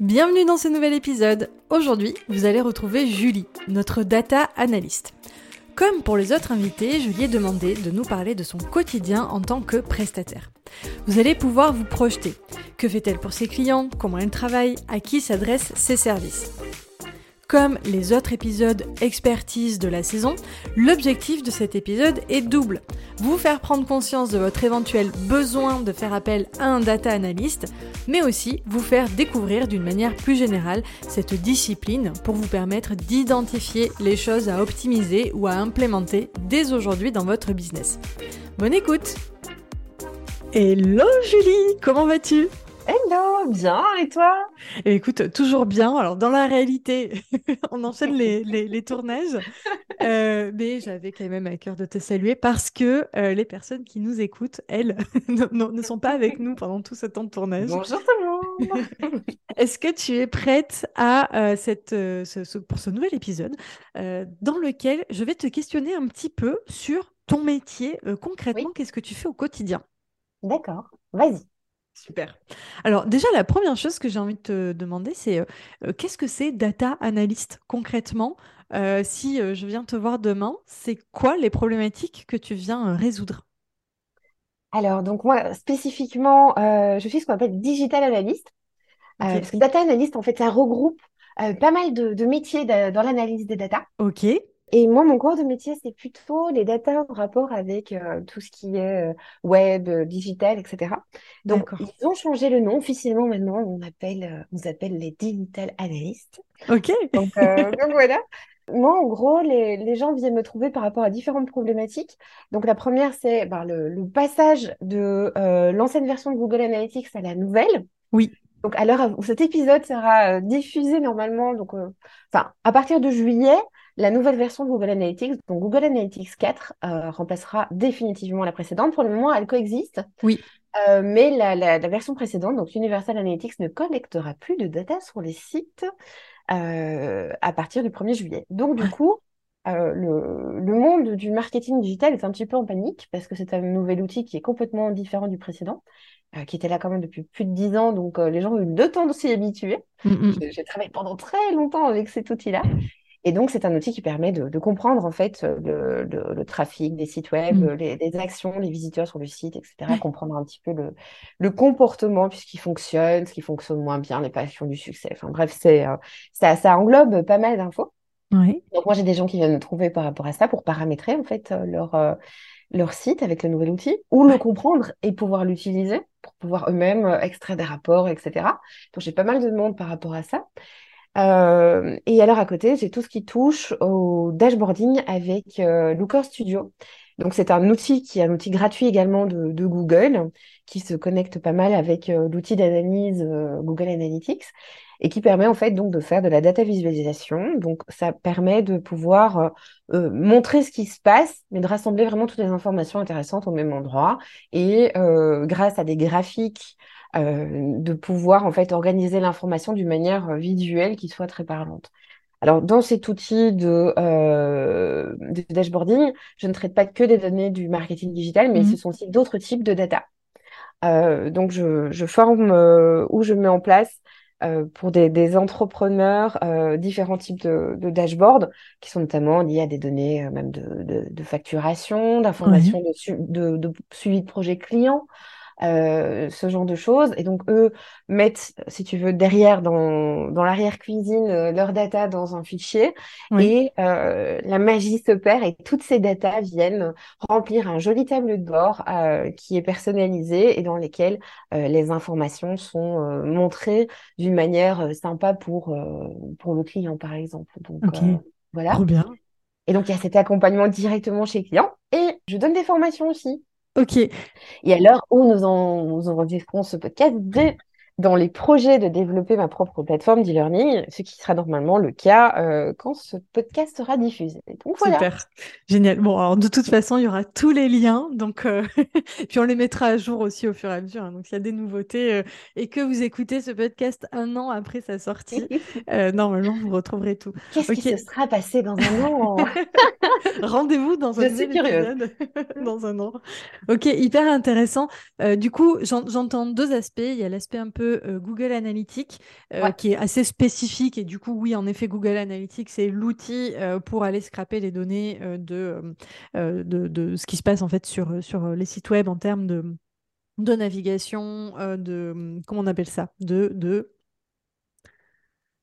Bienvenue dans ce nouvel épisode. Aujourd'hui, vous allez retrouver Julie, notre data analyst. Comme pour les autres invités, je lui ai demandé de nous parler de son quotidien en tant que prestataire. Vous allez pouvoir vous projeter. Que fait-elle pour ses clients? Comment elle travaille? À qui s'adressent ses services? Comme les autres épisodes expertise de la saison, l'objectif de cet épisode est double. Vous faire prendre conscience de votre éventuel besoin de faire appel à un data analyst, mais aussi vous faire découvrir d'une manière plus générale cette discipline pour vous permettre d'identifier les choses à optimiser ou à implémenter dès aujourd'hui dans votre business. Bonne écoute Hello Julie, comment vas-tu? Hello, bien, et toi? Eh, Écoute, toujours bien. Alors, dans la réalité, on enchaîne les, les, tournages, euh, mais j'avais quand même à cœur de te saluer parce que euh, les personnes qui nous écoutent, elles, ne, sont pas avec nous pendant tout ce temps de tournage. Bonjour tout le monde Est-ce que tu es prête à, euh, cette, ce, pour ce nouvel épisode dans lequel je vais te questionner un petit peu sur ton métier concrètement Qu'est-ce que tu fais au quotidien? D'accord, vas-y. Super. Alors déjà, la première chose que j'ai envie de te demander, c'est euh, euh, qu'est-ce que c'est data analyst concrètement? Euh, Si je viens te voir demain, c'est quoi les problématiques que tu viens résoudre? Alors, donc moi, spécifiquement, je suis ce qu'on appelle digital analyst. parce que data analyst, en fait, ça regroupe pas mal de, de métiers dans l'analyse des data. Ok. Et moi, mon corps de métier, c'est plutôt les data en rapport avec euh, tout ce qui est euh, web, euh, digital, etc. Donc, ils ont changé le nom. Officiellement, maintenant, on appelle, on appelle les digital analysts. OK. Donc, donc voilà. Moi, en gros, les, les, gens viennent me trouver par rapport à différentes problématiques. Donc, la première, c'est ben, le, le, passage de l'ancienne version de Google Analytics à la nouvelle. Oui. Donc, à l'heure où cet épisode sera diffusé normalement, donc, enfin, à partir de juillet, la nouvelle version de Google Analytics, donc Google Analytics 4, euh, remplacera définitivement la précédente. Pour le moment, elle coexiste. Oui. Euh, mais la, version précédente, donc Universal Analytics, ne collectera plus de data sur les sites euh, à partir du 1er juillet. Donc, du coup, le, le, monde du marketing digital est un petit peu en panique parce que c'est un nouvel outil qui est complètement différent du précédent. qui était là quand même depuis plus de 10 ans, donc les gens ont eu le temps de s'y habituer. Mm, mm. J'ai travaillé pendant très longtemps avec cet outil-là. Et donc, c'est un outil qui permet de, comprendre en fait le, trafic des sites web, mmh. les, actions, les visiteurs sur le site, etc. Comprendre un petit peu le, comportement, puisqu'il fonctionne, ce qui fonctionne moins bien, les passions du succès. Enfin bref, c'est euh, ça, ça englobe pas mal d'infos. Donc moi, j'ai des gens qui viennent me trouver par rapport à ça pour paramétrer en fait euh, leur euh, leur site avec le nouvel outil ou le comprendre et pouvoir l'utiliser pour pouvoir eux-mêmes extraire des rapports, etc. Donc j'ai pas mal de demandes par rapport à ça. Euh, et alors à côté, j'ai tout ce qui touche au dashboarding avec euh, Looker Studio. Donc c'est un outil qui est un outil gratuit également de, Google, qui se connecte pas mal avec euh, l'outil d'analyse Google Analytics et qui permet en fait donc de faire de la data visualisation. Donc ça permet de pouvoir montrer ce qui se passe, mais de rassembler vraiment toutes les informations intéressantes au même endroit. Et grâce à des graphiques de pouvoir en fait organiser l'information d'une manière euh, visuelle qui soit très parlante. Alors, dans cet outil de, euh, dashboarding, je ne traite pas que des données du marketing digital, mais mmh ce sont aussi d'autres types de data. donc, je, forme ou je mets en place pour des, entrepreneurs différents types de, de dashboards qui sont notamment liés à des données même de, facturation, d'information de, de, suivi de projet client, euh, ce genre de choses. Et donc, eux mettent, si tu veux, derrière, dans, dans l'arrière-cuisine, euh, leurs data dans un fichier. Et euh, la magie s'opère et toutes ces data viennent remplir un joli tableau de bord qui est personnalisé et dans lequel les informations sont montrées d'une manière sympa pour, pour le client, par exemple. Donc, voilà. Trop bien. Et donc, il y a cet accompagnement directement chez le client. Et je donne des formations aussi. Ok. Et alors, où nous, en, nous enregistrons ce podcast, dans les projets de développer ma propre plateforme d'e-learning, ce qui sera normalement le cas euh, quand ce podcast sera diffusé. Donc voilà. Super, génial. Bon, alors de toute façon, il y aura tous les liens, donc euh, puis on les mettra à jour aussi au fur et à mesure. hein. Donc s'il y a des nouveautés euh, et que vous écoutez ce podcast un an après sa sortie, normalement vous retrouverez tout. Qu'est-ce qui se sera passé dans un an? Rendez-vous dans un Je suis curieuse. épisode dans un an. Ok, hyper intéressant. Du coup, j'en- j'entends deux aspects. Il y a l'aspect un peu euh, Google Analytics euh, Ouais. qui est assez spécifique. Et du coup, oui, en effet, Google Analytics, c'est l'outil euh, pour aller scraper les données de, de, de ce qui se passe en fait sur, sur les sites web en termes de, de navigation, de comment on appelle ça? De, de,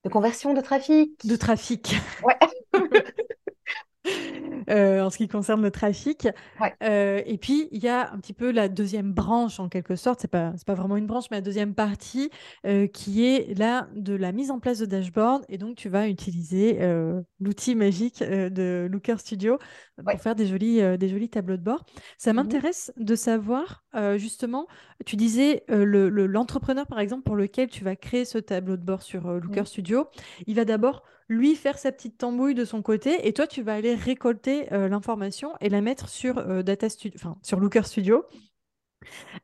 De conversion de trafic. de trafic. Ouais. euh, en ce qui concerne le trafic. Ouais. Euh, et puis, il y a un petit peu la deuxième branche, en quelque sorte, c'est pas, pas vraiment une branche, mais la deuxième partie euh, qui est là de la mise en place de dashboard. Et donc, tu vas utiliser l'outil magique de Looker Studio pour Ouais. faire des jolis, des jolis tableaux de bord. Ça Mhm. m'intéresse de savoir, euh, justement, tu disais euh, le- le- l'entrepreneur, par exemple, pour lequel tu vas créer ce tableau de bord sur euh, Looker Mhm. Studio, il va d'abord lui faire sa petite tambouille de son côté et toi tu vas aller récolter euh, l'information et la mettre sur euh, Data Studio, enfin sur Looker Studio.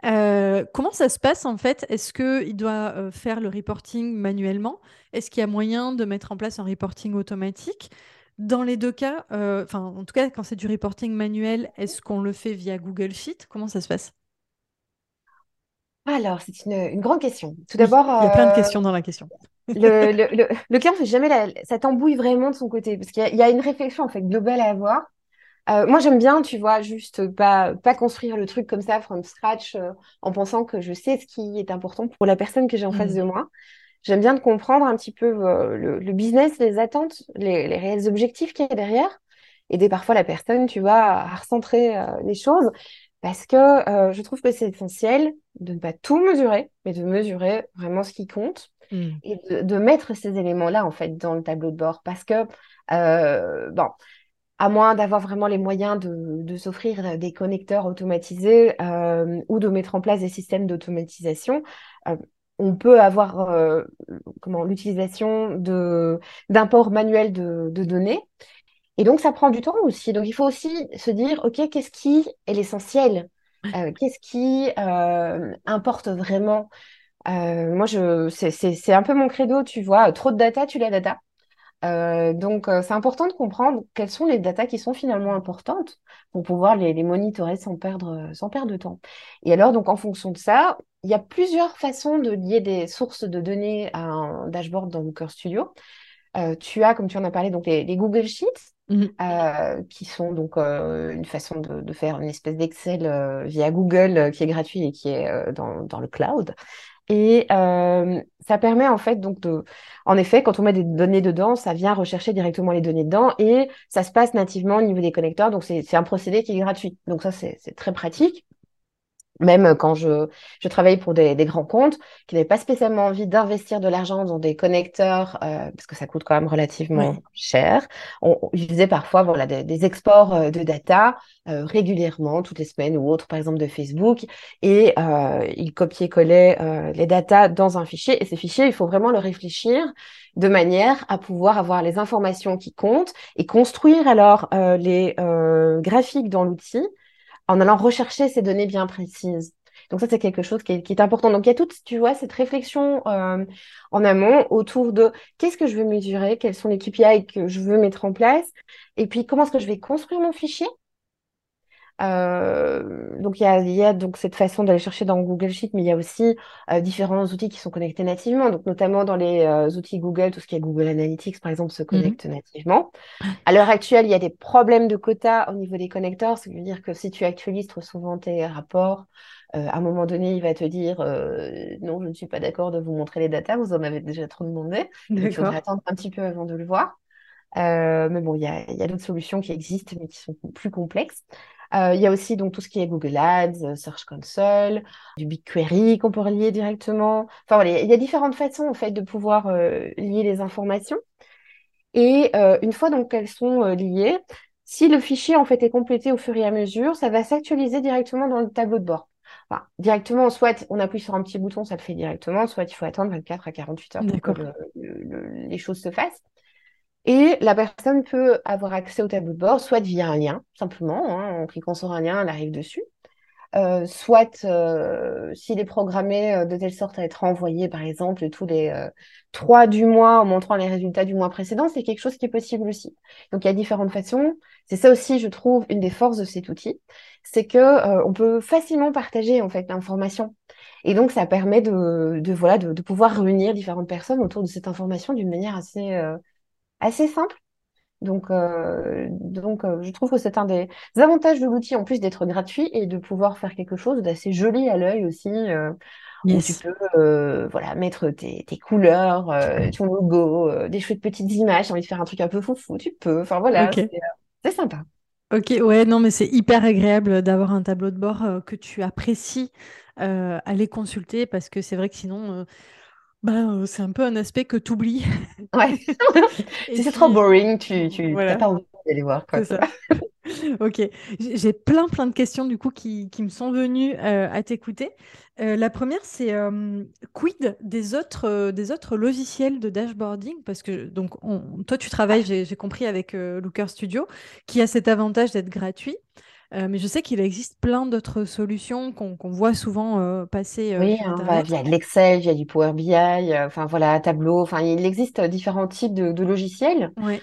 Euh, comment ça se passe en fait? Est-ce que il doit euh, faire le reporting manuellement? Est-ce qu'il y a moyen de mettre en place un reporting automatique? Dans les deux cas, euh, enfin en tout cas quand c'est du reporting manuel, est-ce qu'on le fait via Google Sheet? Comment ça se passe? Alors, c'est une, une grande question. Tout d'abord, il y a plein de euh, questions dans la question. le, le, le, le client fait jamais la, ça t'embouille vraiment de son côté parce qu'il y a, il y a une réflexion en fait globale à avoir. Euh, moi, j'aime bien, tu vois, juste pas, pas construire le truc comme ça from scratch euh, en pensant que je sais ce qui est important pour la personne que j'ai en face de moi. J'aime bien de comprendre un petit peu le, le business, les attentes, les, les réels objectifs qu'il y a derrière. Aider parfois la personne, tu vois, à recentrer euh, les choses parce que euh, je trouve que c'est essentiel de ne pas tout mesurer, mais de mesurer vraiment ce qui compte Mm. et de, de mettre ces éléments-là en fait dans le tableau de bord parce que euh, bon à moins d'avoir vraiment les moyens de, de s'offrir des connecteurs automatisés euh, ou de mettre en place des systèmes d'automatisation, on peut avoir comment l'utilisation de d'import manuel de, de données. Et donc, ça prend du temps aussi. Donc, il faut aussi se dire, OK, qu'est-ce qui est l'essentiel? Euh, qu'est-ce qui euh, importe vraiment? Euh, moi, je, c'est, un peu mon credo, tu vois. Trop de data, tu la data. Donc, c'est important de comprendre quelles sont les datas qui sont finalement importantes pour pouvoir les, les monitorer sans perdre, sans perdre de temps. Et alors, donc, en fonction de ça, il y a plusieurs façons de lier des sources de données à un dashboard dans Looker Studio. Euh, tu as, comme tu en as parlé, donc les, les Google Sheets, Mm. euh, qui sont donc euh, une façon de, de faire une espèce d'Excel euh, via Google euh, qui est gratuit et qui est euh, dans, dans le cloud. Et euh, ça permet en fait donc de, en effet, quand on met des données dedans, ça vient rechercher directement les données dedans et ça se passe nativement au niveau des connecteurs. Donc c'est un procédé qui est gratuit. Donc ça c'est très pratique. Même quand je, je travaillais pour des, des grands comptes qui n'avaient pas spécialement envie d'investir de l'argent dans des connecteurs, euh, parce que ça coûte quand même relativement cher, on, on- ils faisaient parfois voilà, des, des exports euh, de data euh, régulièrement, toutes les semaines ou autres, par exemple de Facebook, et euh, ils copiaient-collaient euh, les datas dans un fichier. Et ces fichiers, il faut vraiment le réfléchir de manière à pouvoir avoir les informations qui comptent et construire alors euh, les euh, graphiques dans l'outil en allant rechercher ces données bien précises. Donc ça, c'est quelque chose qui est, important. Donc il y a toute, tu vois, cette réflexion euh, en amont autour de qu'est-ce que je veux mesurer, quels sont les KPI que je veux mettre en place, et puis comment est-ce que je vais construire mon fichier. Euh, donc il y a, il y a donc cette façon d'aller chercher dans Google Sheet, mais il y a aussi euh, différents outils qui sont connectés nativement. Donc notamment dans les euh, outils Google, tout ce qui est Google Analytics, par exemple, se connecte nativement. À l'heure actuelle, il y a des problèmes de quotas au niveau des connecteurs, ce qui veut dire que si tu actualises trop souvent tes rapports, à un moment donné, il va te dire non, je ne suis pas d'accord de vous montrer les datas, vous en avez déjà trop demandé. Donc, il faudrait attendre un petit peu avant de le voir. Mais bon, il y a, il y a d'autres solutions qui existent, mais qui sont plus complexes. Euh, il y a aussi donc tout ce qui est Google Ads, euh, Search Console, du BigQuery qu'on peut relier directement. Enfin voilà, il y a différentes façons en fait de pouvoir euh, lier les informations. Et une fois donc qu'elles sont liées, si le fichier en fait est complété au fur et à mesure, ça va s'actualiser directement dans le tableau de bord. enfin, directement, soit on appuie sur un petit bouton, ça le fait directement, soit il faut attendre 24 à 48 heures pour que les choses se fassent. Et la personne peut avoir accès au tableau de bord, soit via un lien, simplement, hein, en cliquant sur un lien, elle arrive dessus, euh, soit euh, s'il est programmé euh, de telle sorte à être envoyé, par exemple, tous les trois du mois en montrant les résultats du mois précédent, c'est quelque chose qui est possible aussi. Donc il y a différentes façons. C'est ça aussi, je trouve, une des forces de cet outil, c'est que on peut facilement partager en fait l'information. Et donc ça permet de, de voilà de, de, pouvoir réunir différentes personnes autour de cette information d'une manière assez assez simple donc, euh, donc euh, je trouve que c'est un des avantages de l'outil, en plus d'être gratuit et de pouvoir faire quelque chose d'assez joli à l'œil aussi, euh, où tu peux voilà, mettre tes, tes couleurs, ton logo, des chouettes petites images, tu envie de faire un truc un peu foufou, tu peux. Enfin voilà, c'est sympa. Ok, ouais, non, mais c'est hyper agréable d'avoir un tableau de bord que tu apprécies aller consulter parce que c'est vrai que sinon bah, c'est un peu un aspect que tu oublies. Ouais. si c'est trop boring, tu tu pas envie d'aller voir. Quoi. Ça. ok. J'ai plein, plein de questions du coup qui, qui me sont venues à t'écouter. la première, c'est quid des autres, des autres logiciels de dashboarding? Parce que donc, toi, tu travailles, j'ai compris, avec Looker Studio, qui a cet avantage d'être gratuit. Euh, mais je sais qu'il existe plein d'autres solutions qu'on voit souvent euh, passer. Euh, oui, hein, bah, de l'Excel, via du Power BI, enfin voilà, Tableau. Enfin, il existe différents types de, logiciels. Oui.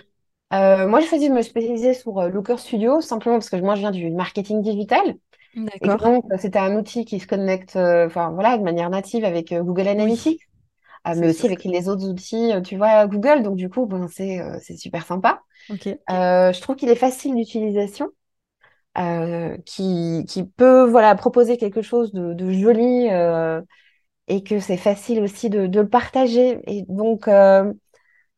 moi, j'ai choisi de me spécialiser sur Looker Studio simplement parce que moi, je viens du marketing digital. D'accord. donc, c'était un outil qui se connecte, enfin voilà, de manière native avec Google Analytics. mais aussi avec les autres outils, tu vois, Google. Donc, du coup, bon, c'est super sympa. Okay. je trouve qu'il est facile d'utilisation. Euh, qui, qui, peut voilà, proposer quelque chose de, joli euh, et que c'est facile aussi de, de, partager. Et donc, euh,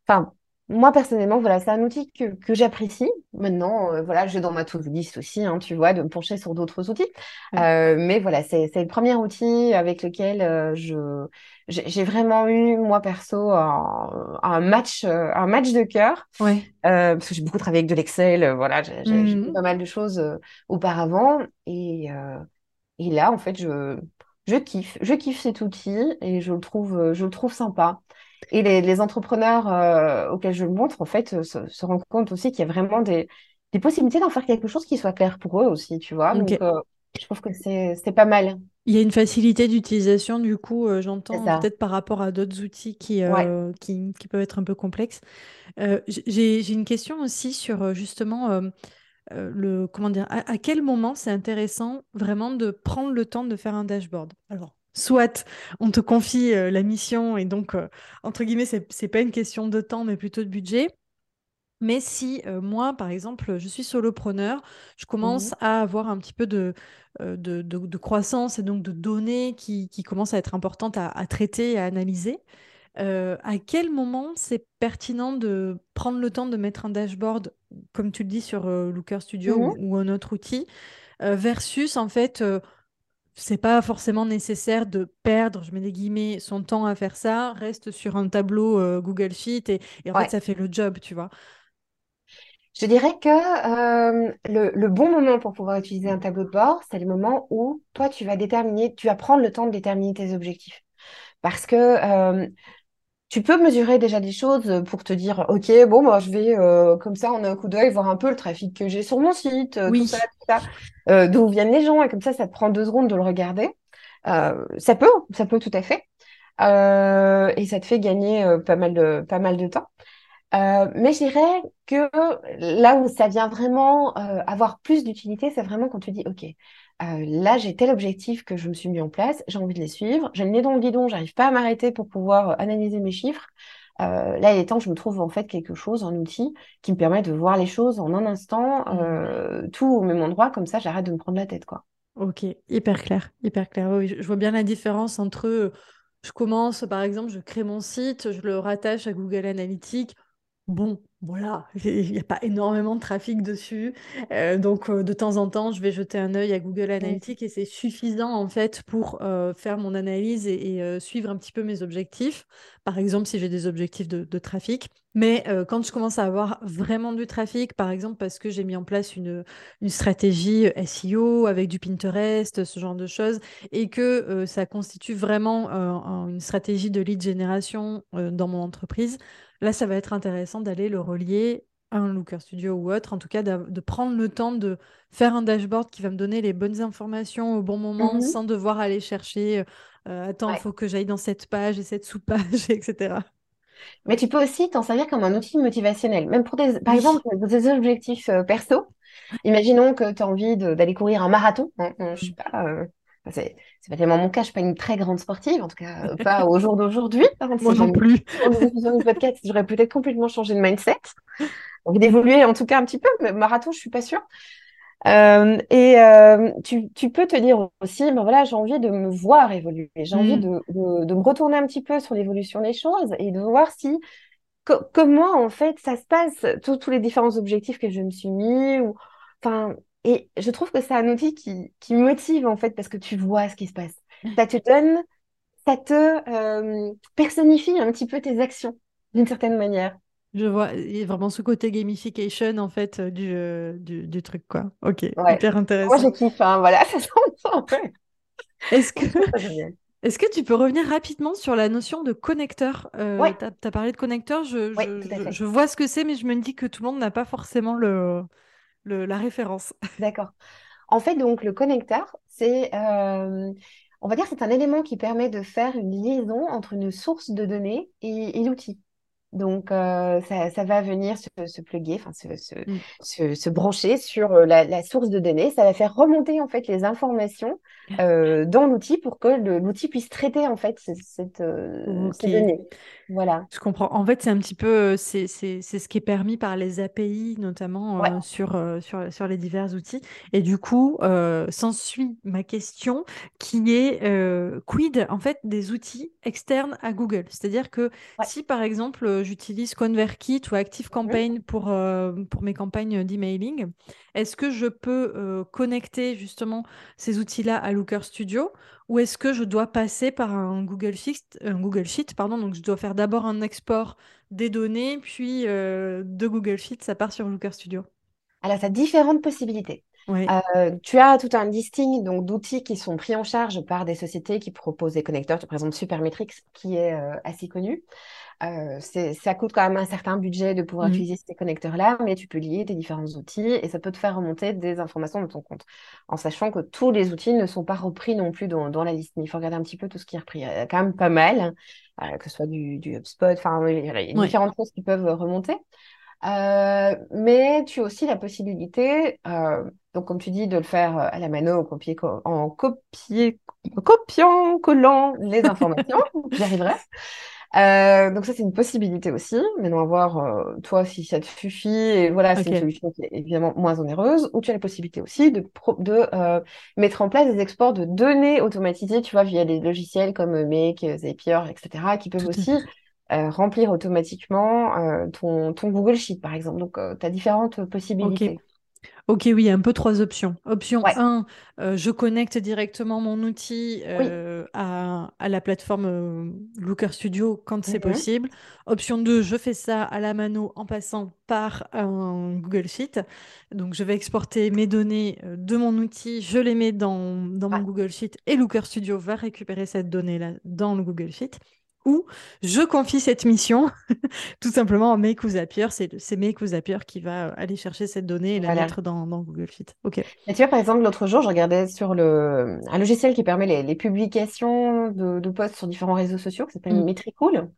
enfin, moi personnellement, voilà, c'est un outil que, que j'apprécie. Maintenant, euh, voilà, j'ai dans ma to-do list aussi, hein, tu vois, de me pencher sur d'autres outils. Euh, mais voilà, c'est le premier outil avec lequel euh, je j'ai vraiment eu moi perso un, un match un match de cœur. Ouais. parce que j'ai beaucoup travaillé avec de l'Excel, voilà, j'ai mmh. fait pas mal de choses auparavant et et là en fait je je kiffe, je kiffe cet outil et je le trouve je le trouve sympa. Et les, entrepreneurs euh, auxquels je le montre, en fait, euh, se, rendent compte aussi qu'il y a vraiment des, possibilités d'en faire quelque chose qui soit clair pour eux aussi, tu vois. Donc, euh, je trouve que c'est pas mal. Il y a une facilité d'utilisation, du coup, j'entends peut-être par rapport à d'autres outils qui, qui, qui, peuvent être un peu complexes. J'ai une question aussi sur justement le comment dire à quel moment c'est intéressant vraiment de prendre le temps de faire un dashboard? Alors soit on te confie euh, la mission et donc, euh, entre guillemets, c'est, n'est pas une question de temps, mais plutôt de budget. Mais si euh, moi, par exemple, je suis solopreneur, je commence mmh. à avoir un petit peu de, de, croissance et donc de données qui, qui commencent à être importantes à, traiter et à analyser, à quel moment c'est pertinent de prendre le temps de mettre un dashboard, comme tu le dis sur Looker Studio mmh. ou, ou, un autre outil, versus en fait c'est pas forcément nécessaire de perdre, je mets des guillemets, son temps à faire ça, reste sur un tableau euh, Google Sheet et, en fait ça fait le job, tu vois. Je dirais que euh, le, bon moment pour pouvoir utiliser un tableau de bord, c'est le moment où toi tu vas déterminer, tu vas prendre le temps de déterminer tes objectifs. Parce que euh, tu peux mesurer déjà des choses pour te dire, OK, bon, moi, je vais euh, comme ça, en un coup d'œil, voir un peu le trafic que j'ai sur mon site, euh, tout ça, tout ça, euh, d'où viennent les gens, et comme ça, ça te prend deux secondes de le regarder. ça peut, ça peut tout à fait. et ça te fait gagner pas mal de, pas mal de temps. mais je dirais que là où ça vient vraiment avoir plus d'utilité, c'est vraiment quand tu dis, OK, euh, là, j'ai tel objectif que je me suis mis en place, j'ai envie de les suivre, j'ai le nez dans le guidon, j'arrive pas à m'arrêter pour pouvoir euh, analyser mes chiffres. Euh, là, il est temps que je me trouve en fait quelque chose, un outil qui me permet de voir les choses en un instant, mmh. tout au même endroit, comme ça, j'arrête de me prendre la tête, quoi. Ok, hyper clair, hyper clair. Oui, je vois bien la différence entre je commence, par exemple, je crée mon site, je le rattache à Google Analytics. Bon, voilà, il n'y a pas énormément de trafic dessus. Euh, donc, euh, de temps en temps, je vais jeter un œil à Google. Analytics et c'est suffisant en fait pour euh, faire mon analyse et, et, suivre un petit peu mes objectifs. Par exemple, si j'ai des objectifs de, de trafic. Mais quand je commence à avoir vraiment du trafic, par exemple parce que j'ai mis en place une, une stratégie SEO avec du Pinterest, ce genre de choses, et que ça constitue vraiment une stratégie de lead génération dans mon entreprise, Là, ça va être intéressant d'aller le relier à un Looker Studio ou autre, en tout cas de prendre le temps de faire un dashboard qui va me donner les bonnes informations au bon moment Mhm. sans devoir aller chercher euh, attends, il Ouais. faut que j'aille dans cette page et cette sous-page, etc. Mais tu peux aussi t'en servir comme un outil motivationnel, même pour des, par exemple, pour des objectifs euh, perso. Imaginons que tu as envie d'aller courir un marathon. Hein, je sais pas, euh, c'est pas tellement mon cas, je suis pas une très grande sportive, en tout cas euh, pas au jour d'aujourd'hui. Moi non plus. du podcast, j'aurais peut-être complètement changé de mindset. Donc d'évoluer en tout cas un petit peu, mais marathon, je suis pas sûre. Euh, et euh, tu, tu peux te dire aussi, ben voilà, j'ai envie de me voir évoluer, j'ai envie Mm. de, de, de me retourner un petit peu sur l'évolution des choses et de voir si co- comment en fait ça se passe, tous tous les différents objectifs que je me suis mis. Ou... Enfin, et je trouve que c'est un outil qui, qui motive en fait parce que tu vois ce qui se passe. Ça te donne, ça te euh, personnifie un petit peu tes actions d'une certaine manière. Je vois, il y a vraiment ce côté gamification en fait euh, du, euh, du, du truc quoi. Ok, Ouais. hyper Moi, intéressant. je kiffe, hein, voilà, ça s'entend. Ouais. Est-ce que. Est-ce que tu peux revenir rapidement sur la notion de connecteur? Euh, Ouais, tu as, parlé de connecteur, je, ouais, je- tout à je- fait. je vois ce que c'est, mais je me dis que tout le monde n'a pas forcément le, la référence. D'accord. En fait, donc, le connecteur, c'est, euh, on va dire, c'est un élément qui permet de faire une liaison entre une source de données et l'outil. Donc, euh, ça, ça va venir se, se plugger, enfin, se, se, Mm. se, se brancher sur euh, la, la source de données. Ça va faire remonter, en fait, les informations euh, dans l'outil pour que l'outil puisse traiter, en fait, cette, euh, ces données. Voilà. je comprends. En fait, c'est un petit peu, c'est ce qui est permis par les API, notamment Ouais. sur, sur, sur les divers outils. Et du coup, s'ensuit ma question qui est quid en fait des outils externes à Google? C'est-à-dire que Ouais. si par exemple euh, j'utilise ConvertKit ou. ActiveCampaign pour, euh, pour mes campagnes d'emailing, est-ce que je peux euh, connecter justement ces outils-là à Looker Studio? Ou est-ce que je dois passer par un Google Sheet, un Google Sheet, pardon, donc je dois faire d'abord un export des données, puis euh, de Google Sheet, ça part sur Looker Studio? Alors, tu as différentes possibilités. Oui. Euh, tu as tout un listing donc d'outils qui sont pris en charge par des sociétés qui proposent des connecteurs. Par exemple, Supermetrics, qui est euh, assez connu. Euh, ça coûte quand même un certain budget de pouvoir Mhm. utiliser ces connecteurs-là, mais tu peux lier tes différents outils et ça peut te faire remonter des informations de ton compte. En sachant que tous les outils ne sont pas repris non plus dans, dans la liste. Il faut regarder un petit peu tout ce qui est repris. Il y a quand même pas mal, euh, que ce soit du, du HubSpot, enfin, il y a différentes choses qui peuvent remonter. Euh, mais tu as aussi la possibilité, euh, donc comme tu dis, de le faire à la mano, en copier, co- en copier, copiant, collant les informations. J'y arriverai. Euh, donc ça, c'est une possibilité aussi. Maintenant, à voir, euh, toi, si ça te suffit. Et voilà, c'est une solution qui est évidemment moins onéreuse. Ou tu as la possibilité aussi de, pro- de euh, mettre en place des exports de données automatisés, tu vois, via des logiciels comme Make, Zapier, etc., qui peuvent Tout aussi euh, remplir automatiquement euh, ton, ton Google Sheet, par exemple. Donc, tu as différentes possibilités. Ok, oui, un peu trois options. Option Ouais, 1, euh, je connecte directement mon outil oui. euh, à, à la plateforme euh, Looker Studio quand c'est Mhm. possible. Option 2, je fais ça à la mano en passant par un Google Sheet. Donc, je vais exporter mes données de mon outil, je les mets dans, dans mon. Google Sheet et Looker Studio va récupérer cette donnée-là dans le Google Sheet. Ou je confie cette mission tout simplement à Make Zapier. C'est Make Zapier qui va euh, aller chercher cette donnée et la mettre dans, dans Google Sheet. Ok. Et tu vois, par exemple, l'autre jour, je regardais sur le... un logiciel qui permet les, les publications de, de posts sur différents réseaux sociaux, qui s'appelle Mm. Metricool,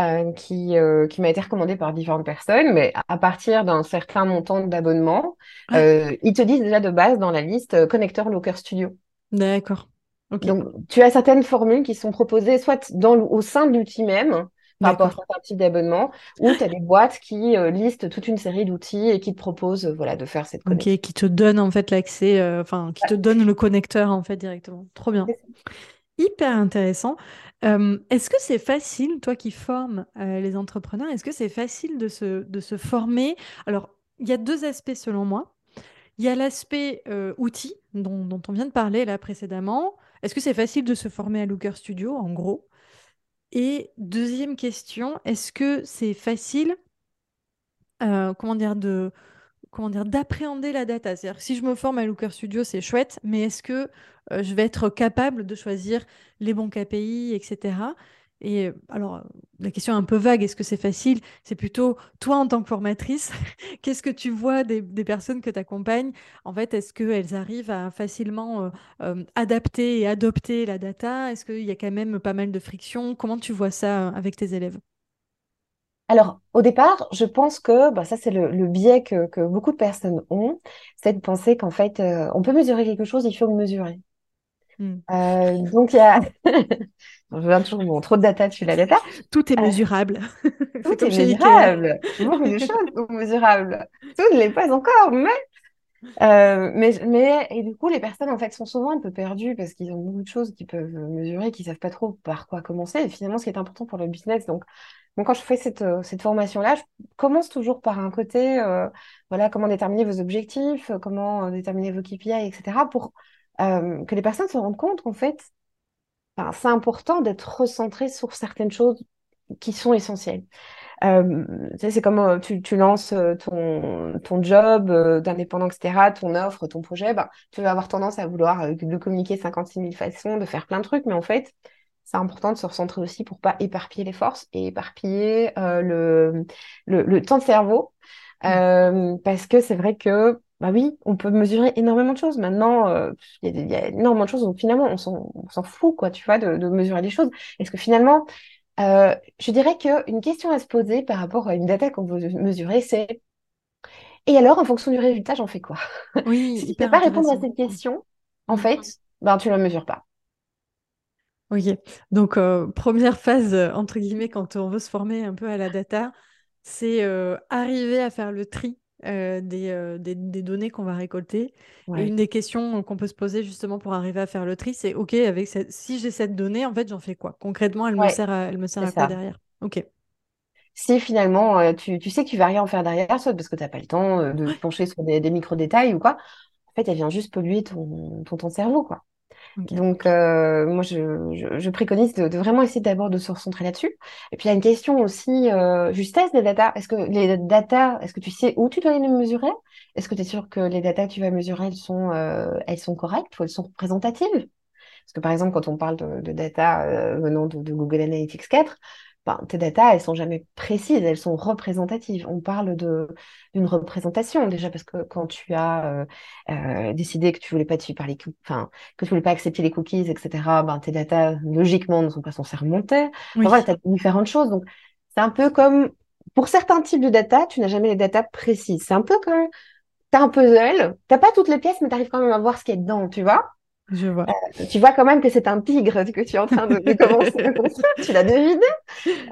euh, qui, euh, qui m'a été recommandé par différentes personnes, mais à partir d'un certain montant d'abonnement, Ouais. euh, ils te disent déjà de base dans la liste connecteur Looker Studio. D'accord. Ok. Donc, tu as certaines formules qui sont proposées soit dans, au sein de l'outil même, par rapport à certains types d'abonnements, ou tu as des boîtes qui euh, listent toute une série d'outils et qui te proposent euh, voilà, de faire cette Ok, connexion. qui te donne en fait l'accès, euh, enfin, qui te donne le connecteur en fait directement. Trop bien. Hyper intéressant. Est-ce que c'est facile, toi qui formes les entrepreneurs, est-ce que c'est facile de se, de se former? Alors, il y a deux aspects selon moi. Il y a l'aspect outil dont, dont on vient de parler là précédemment. Est-ce que c'est facile de se former à Looker Studio, en gros? Et deuxième question, est-ce que c'est facile, euh, d'appréhender la data? C'est-à-dire si je me forme à Looker Studio, c'est chouette, mais est-ce que euh, je vais être capable de choisir les bons KPI, etc. Et euh, alors, la question est un peu vague, est-ce que c'est facile? C'est plutôt toi en tant que formatrice, qu'est-ce que tu vois des, personnes que tu accompagnes? En fait, est-ce qu'elles arrivent à facilement euh, euh, adapter et adopter la data? Est-ce qu'il y a quand même pas mal de friction? Comment tu vois ça avec tes élèves? Alors, au départ, je pense que bah, ça, c'est le, biais que, beaucoup de personnes ont, c'est de penser qu'en fait, on peut mesurer quelque chose, il faut le mesurer. Hmm. Euh, donc, il y a... Je reviens toujours, bon, trop de data, tu la data. Tout est Euh, mesurable. Tout est mesurable. Beaucoup de choses sont mesurables. Tout ne l'est pas encore, mais Euh, mais, mais, et du coup, les personnes, en fait, sont souvent un peu perdues parce qu'ils ont beaucoup de choses qu'ils peuvent mesurer, qu'ils savent pas trop par quoi commencer. Et finalement, ce qui est important pour le business. Donc, donc quand je fais cette, cette formation-là, je commence toujours par un côté, euh, voilà, comment déterminer vos objectifs, comment déterminer vos KPI, etc., pour euh, que les personnes se rendent compte qu'en fait, enfin, c'est important d'être recentré sur certaines choses qui sont essentielles. Euh, tu sais, c'est comme euh, tu, tu lances euh, ton, ton job euh, d'indépendant, etc., ton offre, ton projet, ben, tu vas avoir tendance à vouloir euh, le communiquer 56 000 façons, de faire plein de trucs, mais en fait, c'est important de se recentrer aussi pour pas éparpiller les forces et éparpiller euh, le, le, le temps de cerveau. Mm. Euh, parce que c'est vrai que, bah oui, on peut mesurer énormément de choses. Maintenant, euh, il y a, il y a énormément de choses, donc finalement, on s'en fout, quoi, tu vois, de, de mesurer les choses. Est-ce que finalement, euh, je dirais qu'une question à se poser par rapport à une data qu'on veut mesurer, c'est et alors, en fonction du résultat, j'en fais quoi? Oui, Si tu ne peux pas répondre à cette question, en Mm. fait, ben, tu ne la mesures pas. Ok, donc euh, première phase, entre guillemets, quand on veut se former un peu à la data, c'est euh, arriver à faire le tri euh, des, euh, des, des données qu'on va récolter. Et une des questions qu'on peut se poser justement pour arriver à faire le tri, c'est OK, avec cette... si j'ai cette donnée, en fait, j'en fais quoi? Concrètement, elle me sert à... elle me sert à quoi derrière? OK. Si finalement, euh, tu, tu sais que tu vas rien en faire derrière, soit parce que tu n'as pas le temps de te pencher sur des, des micro-détails ou quoi, en fait, elle vient juste polluer ton, ton, ton cerveau, quoi. Donc, euh, moi, je, préconise de, vraiment essayer d'abord de se recentrer là-dessus. Et puis, il y a une question aussi, euh, justesse des data. Est-ce que les data, est-ce que tu sais où tu dois les mesurer? Est-ce que tu es sûr que les data que tu vas mesurer, elles sont, euh, elles sont correctes ou elles sont représentatives? Parce que, par exemple, quand on parle de, data venant de, de Google Analytics 4, ben, tes data, elles sont jamais précises, elles sont représentatives. On parle de d'une représentation déjà parce que quand tu as euh, euh, décidé que tu voulais pas te suivre par les cookies, enfin que tu voulais pas accepter les cookies, etc. Ben tes data logiquement ne sont pas censées remonter. Enfin voilà, Oui, tu as différentes choses. Donc c'est un peu comme pour certains types de data, tu n'as jamais les data précises. C'est un peu comme t'as un puzzle, t'as pas toutes les pièces, mais tu arrives quand même à voir ce qu'il y a dedans, tu vois? Je vois. Tu vois quand même que c'est un tigre que tu es en train de, de commencer à construire, tu l'as deviné.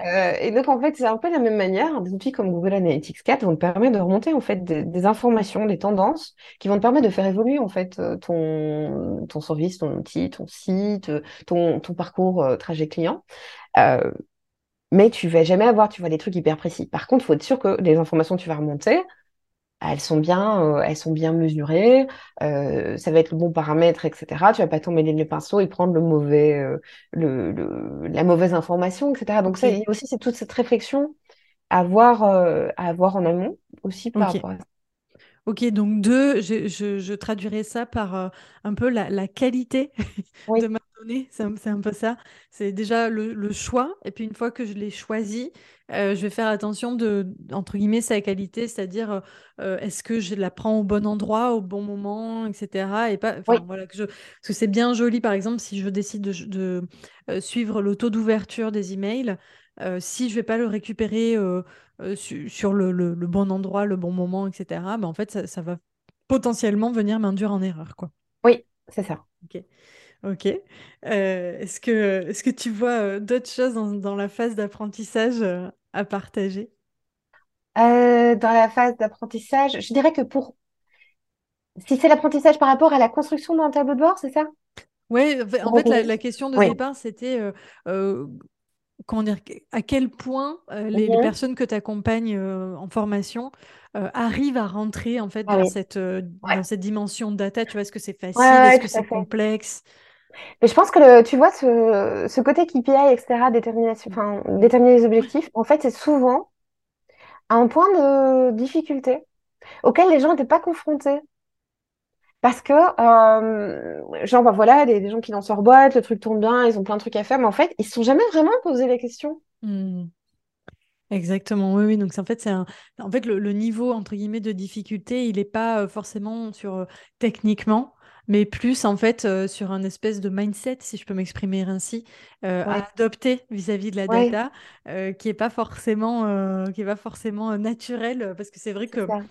Euh, et donc, en fait, c'est un peu de la même manière. Des outils comme Google Analytics 4 vont te permettre de remonter en fait des, des informations, des tendances qui vont te permettre de faire évoluer en fait euh, ton, ton service, ton outil, ton site, euh, ton, ton parcours euh, trajet client. Euh, mais tu vas jamais avoir, tu vois, des trucs hyper précis. Par contre, il faut être sûr que les informations que tu vas remonter, elles sont bien, euh, elles sont bien mesurées, euh, ça va être le bon paramètre, etc. Tu vas pas t'emmêler les pinceaux et prendre le mauvais, euh, le, le- la mauvaise information, etc. Donc ça, il OK. y a aussi c'est toute cette réflexion à avoir, à avoir en amont aussi par OK. rapport à ça. Ok, donc deux, je, je, je traduirais ça par euh, un peu la, la qualité de ma donnée, c'est un, peu ça. C'est déjà le, le choix, et puis une fois que je l'ai choisi, euh, je vais faire attention de, entre guillemets, sa qualité, c'est-à-dire euh, euh, est-ce que je la prends au bon endroit, au bon moment, etc. Et pas, oui, voilà, que je, parce que c'est bien joli, par exemple, si je décide de, de, suivre le taux d'ouverture des emails, si je vais pas le récupérer. Euh, su- sur le, le- le bon endroit, le bon moment, etc., ben, en fait, ça, ça va potentiellement venir m'induire en erreur, quoi. oui, c'est ça. Ok. Ok. Euh, est-ce que, est-ce que tu vois euh, d'autres choses dans, dans la phase d'apprentissage à partager? Euh, dans la phase d'apprentissage, je dirais que pour, si c'est l'apprentissage par rapport à la construction d'un tableau de bord, c'est ça? Ouais, en fait, la, question de oui. départ, c'était comment dire, à quel point les, Mhm. personnes que tu accompagnes en formation arrivent à rentrer en fait Ah dans oui. cette, Ouais. dans cette dimension data. Tu vois, est-ce que c'est facile? ouais, Est-ce que c'est complexe? Mais je pense que le- tu vois, ce, ce côté KPI, etc., détermination, enfin, déterminer les objectifs, en fait, c'est souvent un point de difficulté auquel les gens n'étaient pas confrontés. Parce que, euh, genre, bah, voilà, des, des gens qui lancent leur boîte, le truc tourne bien, ils ont plein de trucs à faire, mais en fait, ils ne se sont jamais vraiment posé la question. Hmm. Exactement, oui, oui. Donc, en fait, c'est un... en fait, le, le niveau, entre guillemets, de difficulté, il n'est pas forcément sur techniquement, mais plus, en fait, euh, sur un espèce de mindset, si je peux m'exprimer ainsi, euh, à Ouais, adopter vis-à-vis de la ouais, data, euh, qui n'est pas forcément, qui est pas forcément naturel, parce que c'est vrai c'est que ça.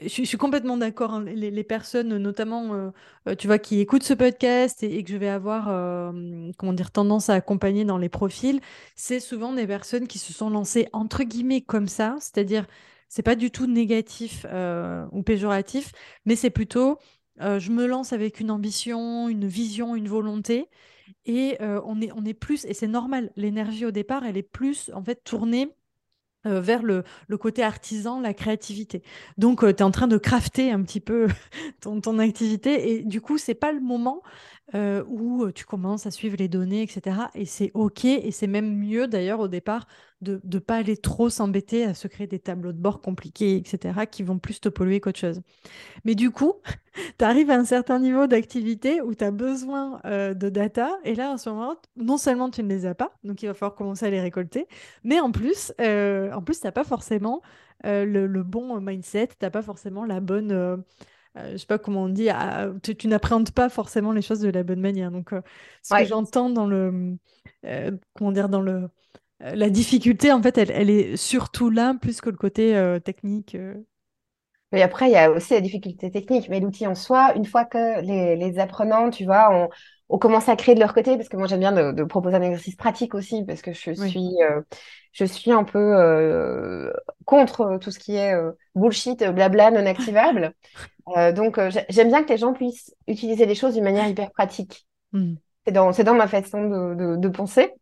Je, suis complètement d'accord. hein. Les, personnes, notamment, euh, euh, tu vois, qui écoutent ce podcast et, que je vais avoir, euh, comment dire, tendance à accompagner dans les profils, c'est souvent des personnes qui se sont lancées entre guillemets comme ça, c'est-à-dire, c'est pas du tout négatif ou péjoratif, mais c'est plutôt, je me lance avec une ambition, une vision, une volonté, et on est, on est plus, et c'est normal, l'énergie au départ, elle est plus en fait tournée euh, vers le, le côté artisan, la créativité. Donc, tu es en train de crafter un petit peu ton, ton activité et du coup, c'est pas le moment euh, où euh, tu commences à suivre les données, etc. Et c'est OK et c'est même mieux d'ailleurs au départ de ne pas aller trop s'embêter à se créer des tableaux de bord compliqués, etc., qui vont plus te polluer qu'autre chose. Mais du coup, tu arrives à un certain niveau d'activité où tu as besoin euh, de data. Et là, en ce moment, non seulement tu ne les as pas, donc il va falloir commencer à les récolter, mais en plus, euh, plus tu n'as pas forcément le, le bon mindset, tu n'as pas forcément la bonne... euh, je sais pas comment on dit, ah, tu, tu n'appréhendes pas forcément les choses de la bonne manière. Donc, euh, ce que j'entends dans le, euh, comment dire, dans le, la difficulté, en fait, elle, elle est surtout là, plus que le côté euh, technique. Mais après, il y a aussi la difficulté technique. Mais l'outil en soi, une fois que les, les apprenants, tu vois, ont, ont commencé à créer de leur côté, parce que moi j'aime bien de, de proposer un exercice pratique aussi, parce que je Oui. suis, euh, je suis un peu euh, contre tout ce qui est euh, bullshit, blabla, non activable. Euh, donc, j'ai- j'aime bien que les gens puissent utiliser les choses d'une manière hyper pratique. Hmm. C'est dans, c'est dans ma façon de, de, de penser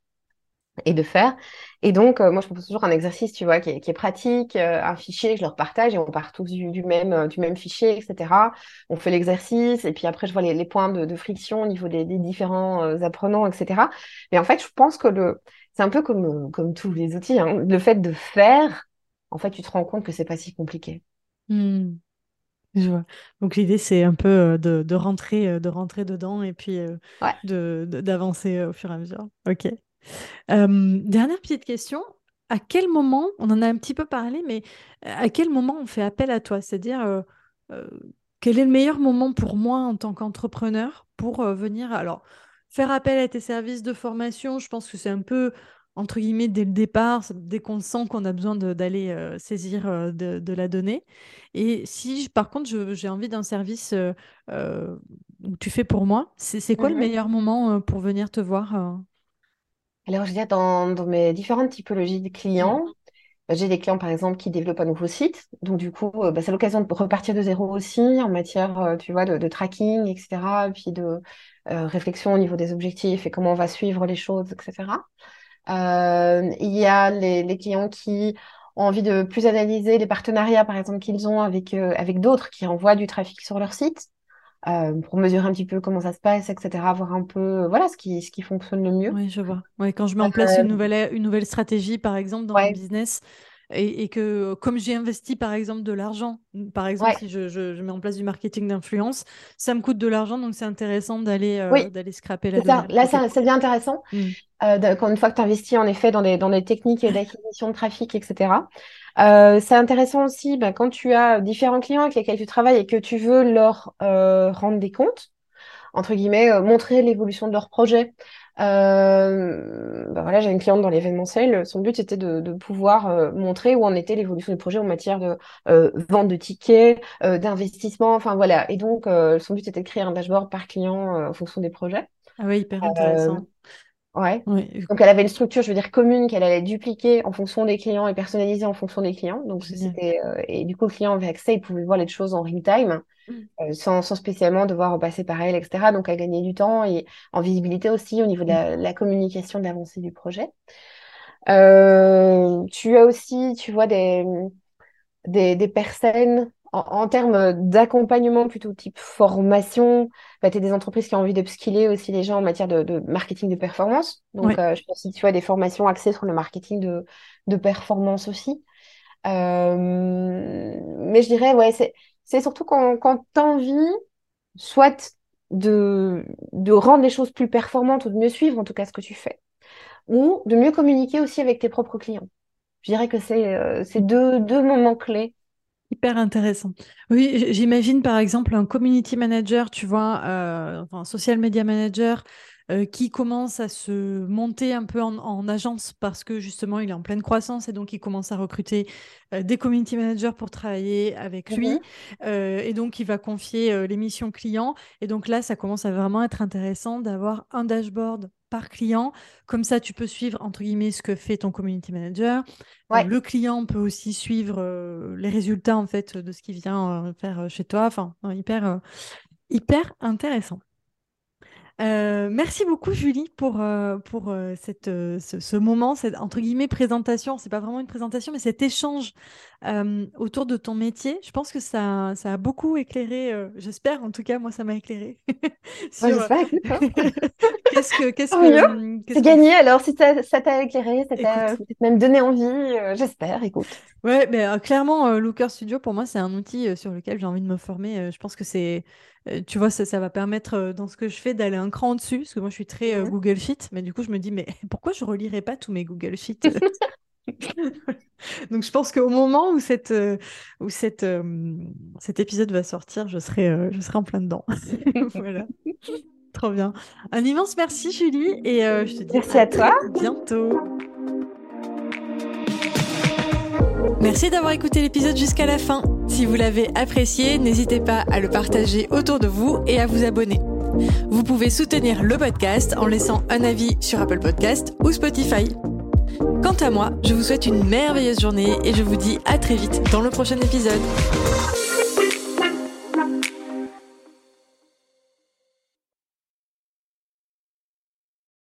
et de faire. Et donc, euh, moi, je propose toujours un exercice, tu vois, qui est, qui est pratique, euh, un fichier, je leur partage et on part tous du, du même, euh, du même fichier, etc. On fait l'exercice et puis après, je vois les, les points de, de friction au niveau des, des différents apprenants, etc. Mais en fait, je pense que le, c'est un peu comme, comme tous les outils, hein. Le fait de faire, en fait, tu te rends compte que c'est pas si compliqué. Hmm. Je vois. Donc l'idée, c'est un peu de, de rentrer, de rentrer dedans et puis Ouais. de, d'avancer au fur et à mesure. Ok. Euh, dernière petite question. À quel moment, on en a un petit peu parlé, mais euh, à quel moment on fait appel à toi? C'est-à-dire, euh, euh, quel est le meilleur moment pour moi en tant qu'entrepreneur pour venir, alors, faire appel à tes services de formation? Je pense que c'est un peu, entre guillemets, dès le départ, dès qu'on sent qu'on a besoin d'aller euh, saisir euh, de, de la donnée. Et si, je- par contre, j'ai envie d'un service euh, où tu fais pour moi, c'est quoi le meilleur moment pour venir te voir? Alors, je dirais dans, dans mes différentes typologies de clients, bah, j'ai des clients, par exemple, qui développent un nouveau site. Donc, du coup, euh, bah, c'est l'occasion de repartir de zéro aussi en matière, euh, tu vois, de, de tracking, etc. Et puis de euh, réflexion au niveau des objectifs et comment on va suivre les choses, etc. Euh, il y a les, les clients qui ont envie de plus analyser les partenariats, par exemple, qu'ils ont avec, euh, avec d'autres qui envoient du trafic sur leur site euh, pour mesurer un petit peu comment ça se passe, etc. Voir un peu, euh, voilà, ce qui, ce qui fonctionne le mieux. Oui, je vois. Ouais, quand je mets en place Euh, une nouvelle, une nouvelle stratégie, par exemple, dans mon ouais, business, et, et que comme j'ai investi, par exemple, de l'argent, par exemple, ouais, si je, je- je mets en place du marketing d'influence, ça me coûte de l'argent, donc c'est intéressant d'aller euh, oui, d'aller scraper la ça. Là, ça, bien intéressant. Hmm. Euh, quand une fois que tu investis en effet dans des, dans des techniques d'acquisition de trafic, etc. Euh, c'est intéressant aussi ben, quand tu as différents clients avec lesquels tu travailles et que tu veux leur euh, rendre des comptes. entre guillemets, euh, montrer l'évolution de leur projet. Euh, bah voilà, j'ai une cliente dans l'événementiel. Son but, c'était de, de pouvoir euh, montrer où en était l'évolution du projet en matière de euh, vente de tickets, euh, d'investissement. Enfin, voilà. Et donc, euh, son but, c'était de créer un dashboard par client euh, en fonction des projets. Ah oui, hyper intéressant. Ouais. Donc elle avait une structure, je veux dire, commune qu'elle allait dupliquer en fonction des clients et personnaliser en fonction des clients. Donc c'était euh, et du coup le client avait accès, il pouvait voir les choses en real time mm. euh, sans, sans, spécialement devoir repasser par elle, etc. Donc elle gagnait du temps et en visibilité aussi au niveau de la, mm. la communication de l'avancée du projet. Euh, tu as aussi, tu vois, des, des, des personnes en, termes d'accompagnement plutôt type formation, bah, tu as des entreprises qui ont envie de skiller aussi les gens en matière de, marketing de performance. Donc, euh, je pense que tu vois des formations axées sur le marketing de, de performance aussi. Euh, mais je dirais, ouais, c'est surtout quand, quand tu as envie, soit de, de rendre les choses plus performantes ou de mieux suivre en tout cas ce que tu fais, ou de mieux communiquer aussi avec tes propres clients. Je dirais que c'est euh, deux, deux moments clés Hyper intéressant. Oui, j'imagine par exemple un community manager, tu vois, euh, un social media manager euh, qui commence à se monter un peu en, agence parce que justement il est en pleine croissance et donc il commence à recruter euh, des community managers pour travailler avec lui. Mmh et donc il va confier les missions clients. Et donc là ça commence à vraiment être intéressant d'avoir un dashboard par client. Comme ça, tu peux suivre, entre guillemets, ce que fait ton community manager. Euh, le client peut aussi suivre euh, les résultats, en fait, de ce qu'il vient euh, faire chez toi. Enfin, hyper, hyper intéressant. Merci beaucoup Julie pour, pour cette, ce, moment, cette entre guillemets présentation. C'est pas vraiment une présentation, mais cet échange autour de ton métier. Je pense que ça, ça a beaucoup éclairé, j'espère en tout cas, moi ça m'a éclairé. qu'est-ce que. Qu'est-ce que c'est gagné alors, si ça t'a éclairé, ça t'a même donné envie, j'espère, écoute. Ouais, mais clairement, Looker Studio, pour moi, c'est un outil sur lequel j'ai envie de me former. je pense que c'est. Tu vois, ça, ça va permettre dans ce que je fais d'aller un cran au-dessus, parce que moi je suis très mmh Google Sheet, mais du coup je me dis, mais pourquoi je relirai pas tous mes Google Sheets Donc je pense qu'au moment où, cette, euh, où cette, euh, cet épisode va sortir, je serai, euh, je serai en plein dedans. voilà. Trop bien. Un immense merci Julie et je te dis merci à, toi. bientôt. Merci d'avoir écouté l'épisode jusqu'à la fin. Si vous l'avez apprécié, n'hésitez pas à le partager autour de vous et à vous abonner. Vous pouvez soutenir le podcast en laissant un avis sur Apple Podcast ou Spotify. Quant à moi, je vous souhaite une merveilleuse journée et je vous dis à très vite dans le prochain épisode.